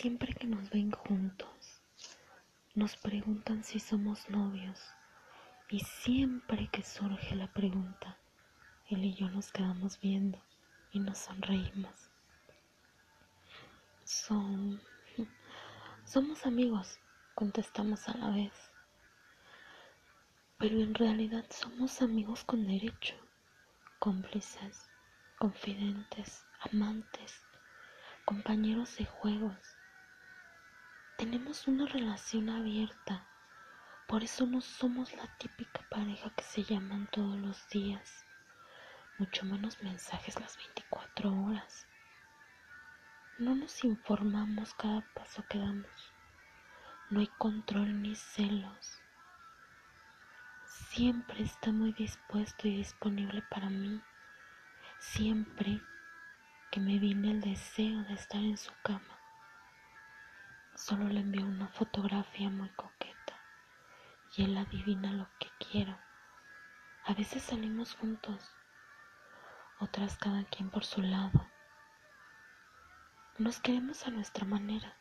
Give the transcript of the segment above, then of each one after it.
siempre que nos ven juntos, nos preguntan si somos novios. Y siempre que surge la pregunta, él y yo nos quedamos viendo y nos sonreímos. Son... Somos amigos, contestamos a la vez. Pero en realidad somos amigos con derecho, cómplices, confidentes, amantes, compañeros de juegos. Tenemos una relación abierta, por eso no somos la típica pareja que se llaman todos los días, mucho menos mensajes las 24 horas. No nos informamos cada paso que damos. No hay control ni celos. Siempre está muy dispuesto y disponible para mí. Siempre que me viene el deseo de estar en su cama. Solo le envío una fotografía muy coqueta y él adivina lo que quiero. A veces salimos juntos, otras cada quien por su lado. Nos queremos a nuestra manera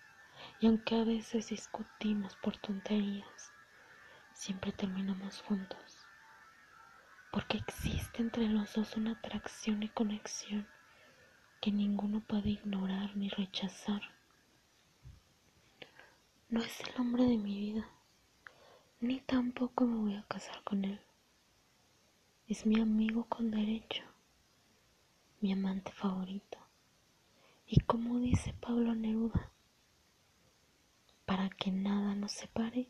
y aunque a veces discutimos por tonterías, siempre terminamos juntos. Porque existe entre los dos una atracción y conexión que ninguno puede ignorar ni rechazar. No es el hombre de mi vida, ni tampoco me voy a casar con él. Es mi amigo con derecho, mi amante favorito. Y como dice Pablo Neruda, para que nada nos separe,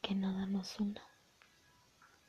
que nada nos una.